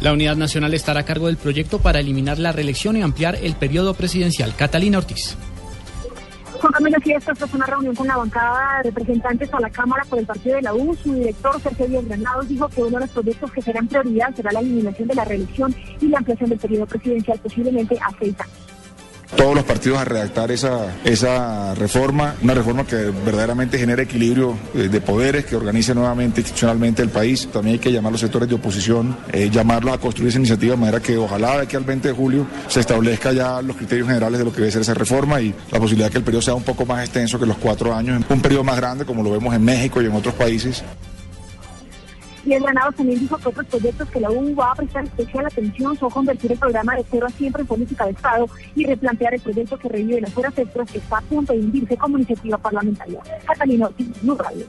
La Unidad Nacional estará a cargo del proyecto para eliminar la reelección y ampliar el periodo presidencial. Catalina Ortiz. Juan Camilo Fiestas tras una reunión con la bancada de representantes a la Cámara por el partido de la U, su director Sergio Díaz Granados dijo que uno de los proyectos que serán prioridad será la eliminación de la reelección y la ampliación del periodo presidencial posiblemente a seis años todos los partidos a redactar esa, esa reforma, una reforma que verdaderamente genere equilibrio eh, de poderes, que organice nuevamente institucionalmente el país. También hay que llamar a los sectores de oposición, eh, llamarlos a construir esa iniciativa de manera que ojalá de aquí al 20 de julio se establezca ya los criterios generales de lo que debe ser esa reforma y la posibilidad de que el periodo sea un poco más extenso que los cuatro años, un periodo más grande como lo vemos en México y en otros países. Y el Granados también dijo que otros proyectos que la U va a prestar especial atención son convertir el programa de cero siempre en política de Estado y replantear el proyecto que revive las horas extras que está a punto de hundirse como iniciativa parlamentaria. Catalina, Radio.